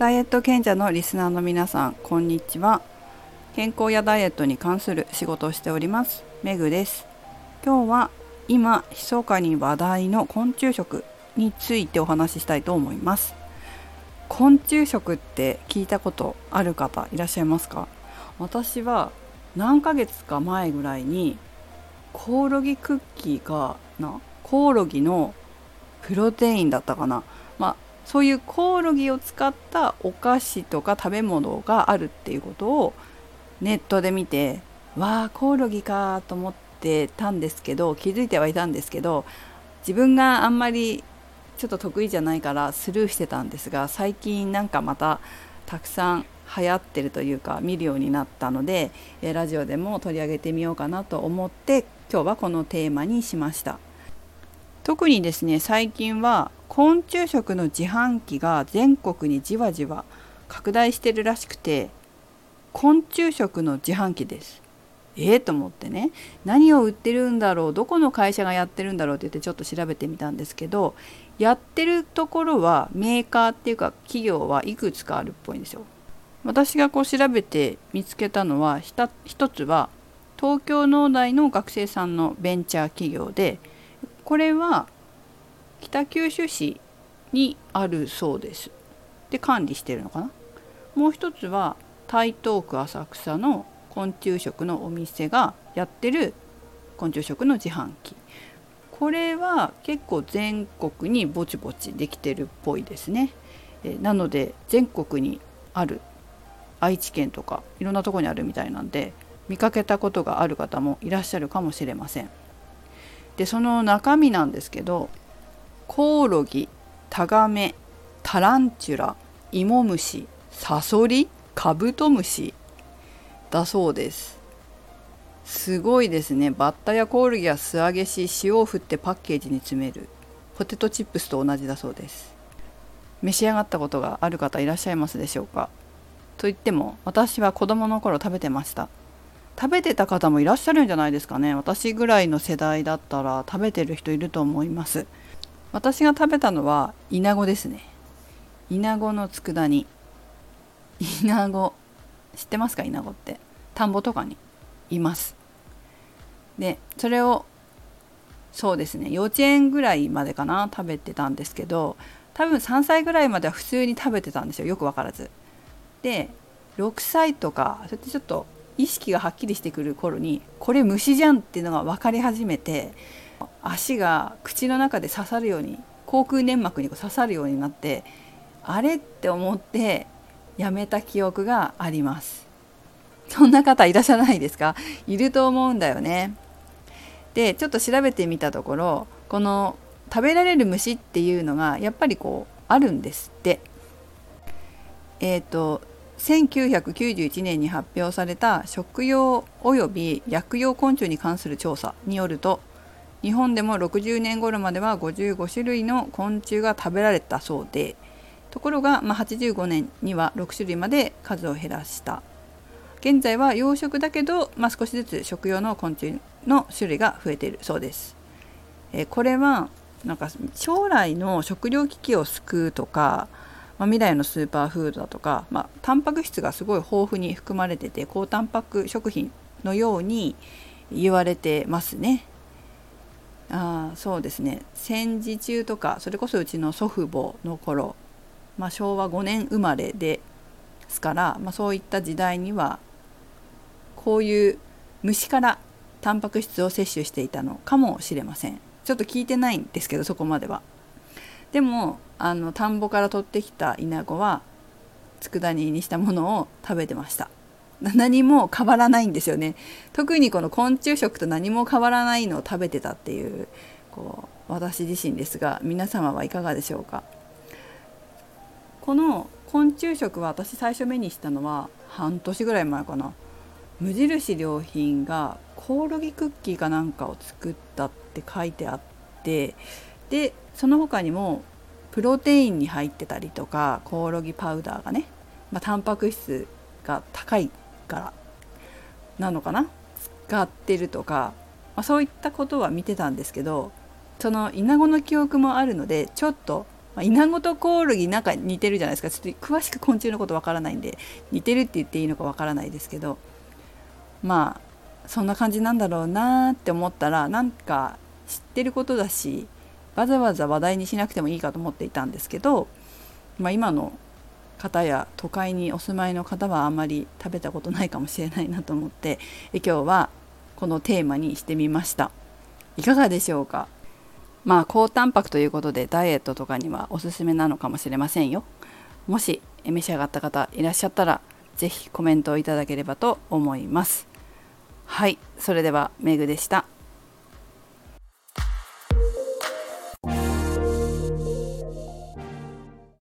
ダイエット賢者のリスナーの皆さんこんにちは。健康やダイエットに関する仕事をしておりますメグです。今日は今密かに話題の昆虫食についてお話ししたいと思います。昆虫食って聞いたことある方いらっしゃいますか？私は何ヶ月か前ぐらいにコオロギクッキーがなコオロギのプロテインだったかな。まあそういうコオロギを使ったお菓子とか食べ物があるっていうことをネットで見てわあコオロギかと思ってたんですけど気づいてはいたんですけど自分があんまりちょっと得意じゃないからスルーしてたんですが最近なんかまたたくさん流行ってるというか見るようになったのでラジオでも取り上げてみようかなと思って今日はこのテーマにしました。特にですね最近は昆虫食の自販機が全国にじわじわ拡大してるらしくて昆虫食の自販機ですええー、と思ってね何を売ってるんだろうどこの会社がやってるんだろうって言ってちょっと調べてみたんですけどやってるところはメーカーっていうか企業はいくつかあるっぽいんですよ。私がこう調べて見つけたのは一つは東京農大の学生さんのベンチャー企業でこれは北九州市にあるそうです。で管理してるのかな？もう一つは台東区浅草の昆虫食のお店がやってる昆虫食の自販機。これは結構全国にぼちぼちできてるっぽいですね。えなので全国にある。愛知県とかいろんなとこにあるみたいなんで見かけたことがある方もいらっしゃるかもしれません。でその中身なんですけどコオロギタガメタランチュライモムシサソリカブトムシだそうです。すごいですね。バッタやコオロギは素揚げし塩を振ってパッケージに詰める。ポテトチップスと同じだそうです。召し上がったことがある方いらっしゃいますでしょうか？と言っても私は子供の頃食べてました。食べてた方もいらっしゃるんじゃないですかね。私ぐらいの世代だったら食べてる人いると思います。私が食べたのはイナゴですね。イナゴの佃煮。イナゴ。知ってますか？イナゴって。田んぼとかに。います。でそれをそうですね。幼稚園ぐらいまでかな食べてたんですけど多分3歳ぐらいまでは普通に食べてたんですよ。よく分からず。で6歳とかそうやってちょっと意識がはっきりしてくる頃にこれ虫じゃんっていうのが分かり始めて足が口の中で刺さるように口腔粘膜に刺さるようになってあれって思ってやめた記憶があります。そんな方いらっしゃらないですか？いると思うんだよね。でちょっと調べてみたところこの食べられる虫っていうのがやっぱりこうあるんですって。えっ、ー、と1991年に発表された食用及び薬用昆虫に関する調査によると日本でも60年頃までは55種類の昆虫が食べられたそうでところが、まあ、85年には6種類まで数を減らした現在は養殖だけど、まあ、少しずつ食用の昆虫の種類が増えているそうです。えこれはなんか将来の食糧危機を救うとか、まあ、未来のスーパーフードだとか、まあ、タンパク質がすごい豊富に含まれてて高タンパク食品のように言われてますね。あそうですね。戦時中とかそれこそうちの祖父母の頃まあ、昭和5年生まれですから、まあ、そういった時代にはこういう虫からタンパク質を摂取していたのかもしれません。ちょっと聞いてないんですけどそこまでは。でもあの田んぼから取ってきたイナゴは佃煮にしたものを食べてました。何も変わらないんですよね。特にこの昆虫食と何も変わらないのを食べてたっていうこう私自身ですが皆様はいかがでしょうか？この昆虫食は私最初目にしたのは半年ぐらい前かな。無印良品がコオロギクッキーかなんかを作ったって書いてあってでその他にもプロテインに入ってたりとかコオロギパウダーがね、まあ、タンパク質が高いからなのかな？使ってるとか、まあ、そういったことは見てたんですけどそのイナゴの記憶もあるのでちょっとまあ、イナゴとコオロギなんか似てるじゃないですか。ちょっと詳しく昆虫のことわからないんで似てるって言っていいのかわからないですけどまあそんな感じなんだろうなって思ったらなんか知ってることだしわざわざ話題にしなくてもいいかと思っていたんですけど、まあ、今の方や都会にお住まいの方はあんまり食べたことないかもしれないなと思って今日はこのテーマにしてみました。いかがでしょうか？まあ高タンパクということでダイエットとかにはおすすめなのかもしれませんよ。もし召し上がった方いらっしゃったら是非コメントをいただければと思います。はいそれではメグでした。